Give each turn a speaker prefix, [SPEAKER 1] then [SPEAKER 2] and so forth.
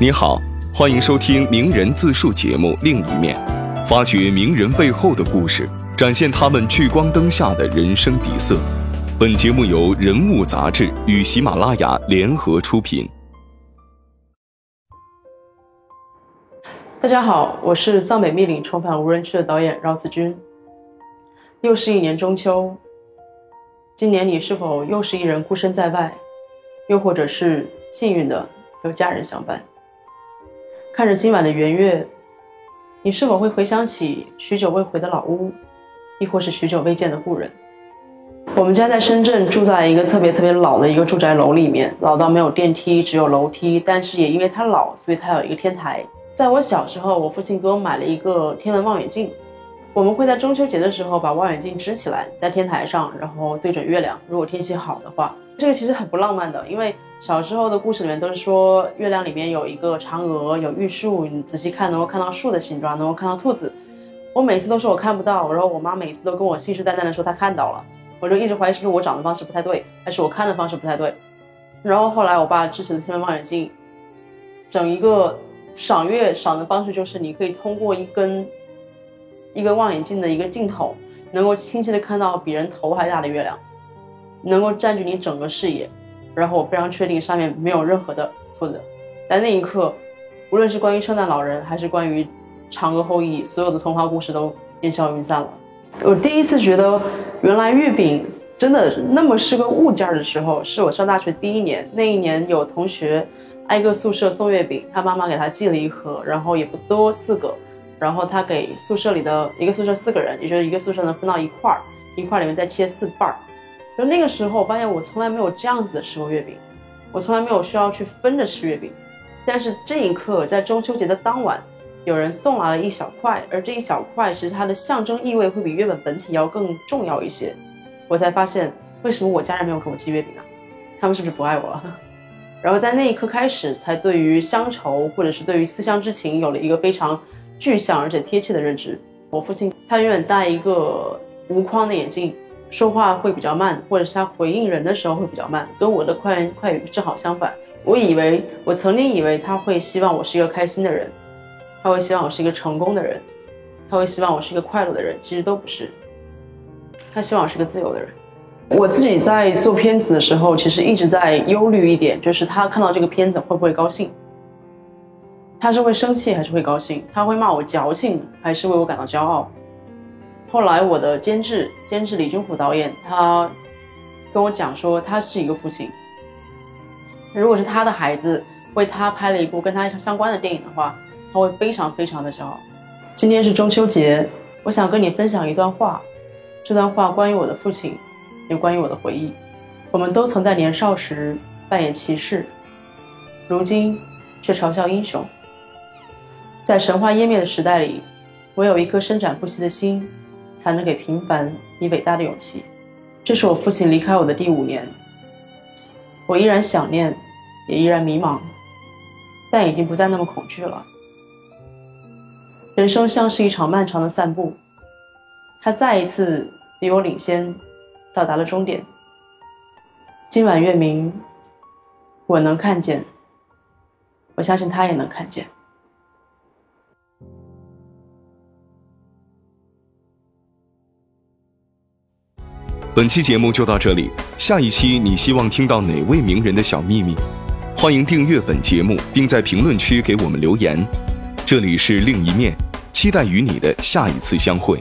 [SPEAKER 1] 你好，欢迎收听名人自述节目《另一面》，发掘名人背后的故事，展现他们聚光灯下的人生底色。本节目由人物杂志与喜马拉雅联合出品。
[SPEAKER 2] 大家好，我是《藏北密岭重返无人区》的导演饶子君。又是一年中秋，今年你是否又是一人孤身在外，又或者是幸运的有家人相伴？看着今晚的圆月，你是否会回想起许久未回的老屋，亦或是许久未见的故人？我们家在深圳，住在一个特别特别老的一个住宅楼里面，老到没有电梯，只有楼梯。但是也因为它老，所以它有一个天台。在我小时候，我父亲给我买了一个天文望远镜，我们会在中秋节的时候把望远镜支起来，在天台上，然后对准月亮。如果天气好的话。这个其实很不浪漫的，因为小时候的故事里面都是说月亮里面有一个嫦娥，有玉树，你仔细看能够看到树的形状，能够看到兔子。我每次都说我看不到，然后我妈每次都跟我信誓旦旦的说她看到了，我就一直怀疑是不是我长的方式不太对，还是我看的方式不太对。然后后来我爸支持了天文望远镜，整一个赏月赏的方式就是你可以通过一根一个望远镜的一个镜头，能够清晰的看到比人头还大的月亮。能够占据你整个视野，然后我非常确定上面没有任何的兔子。在那一刻，无论是关于圣诞老人，还是关于嫦娥后裔，所有的童话故事都烟消云散了。我第一次觉得，原来月饼真的那么是个物件的时候，是我上大学第一年。那一年有同学挨个宿舍送月饼，他妈妈给他寄了一盒，然后也不多，四个。然后他给宿舍里的一个宿舍四个人，也就是一个宿舍能分到一块儿，一块儿里面再切四瓣儿。就那个时候，我发现我从来没有这样子的吃过月饼，我从来没有需要去分着吃月饼。但是这一刻，在中秋节的当晚，有人送来了一小块，而这一小块其实它的象征意味会比月本本体要更重要一些。我才发现，为什么我家人没有给我寄月饼呢？他们是不是不爱我了？然后在那一刻开始，才对于乡愁或者是对于思乡之情有了一个非常具象而且贴切的认知。我父亲他永远戴一个无框的眼镜。说话会比较慢，或者是他回应人的时候会比较慢，跟我的快言快语正好相反。我以为，我曾经以为他会希望我是一个开心的人，他会希望我是一个成功的人，他会希望我是一个快乐的人，其实都不是。他希望我是个自由的人。我自己在做片子的时候，其实一直在忧虑一点，就是他看到这个片子会不会高兴？他是会生气还是会高兴？他会骂我矫情，还是为我感到骄傲？后来，我的监制监制李军虎导演，他跟我讲说，他是一个父亲。如果是他的孩子为他拍了一部跟他相关的电影的话，他会非常非常的骄傲。今天是中秋节，我想跟你分享一段话。这段话关于我的父亲，也关于我的回忆。我们都曾在年少时扮演骑士，如今却嘲笑英雄。在神话湮灭的时代里，唯有一颗伸展不息的心。才能给平凡以伟大的勇气。这是我父亲离开我的第五年，我依然想念，也依然迷茫，但已经不再那么恐惧了。人生像是一场漫长的散步，他再一次比我领先，到达了终点。今晚月明，我能看见，我相信他也能看见。
[SPEAKER 1] 本期节目就到这里，下一期你希望听到哪位名人的小秘密？欢迎订阅本节目，并在评论区给我们留言。这里是另一面，期待与你的下一次相会。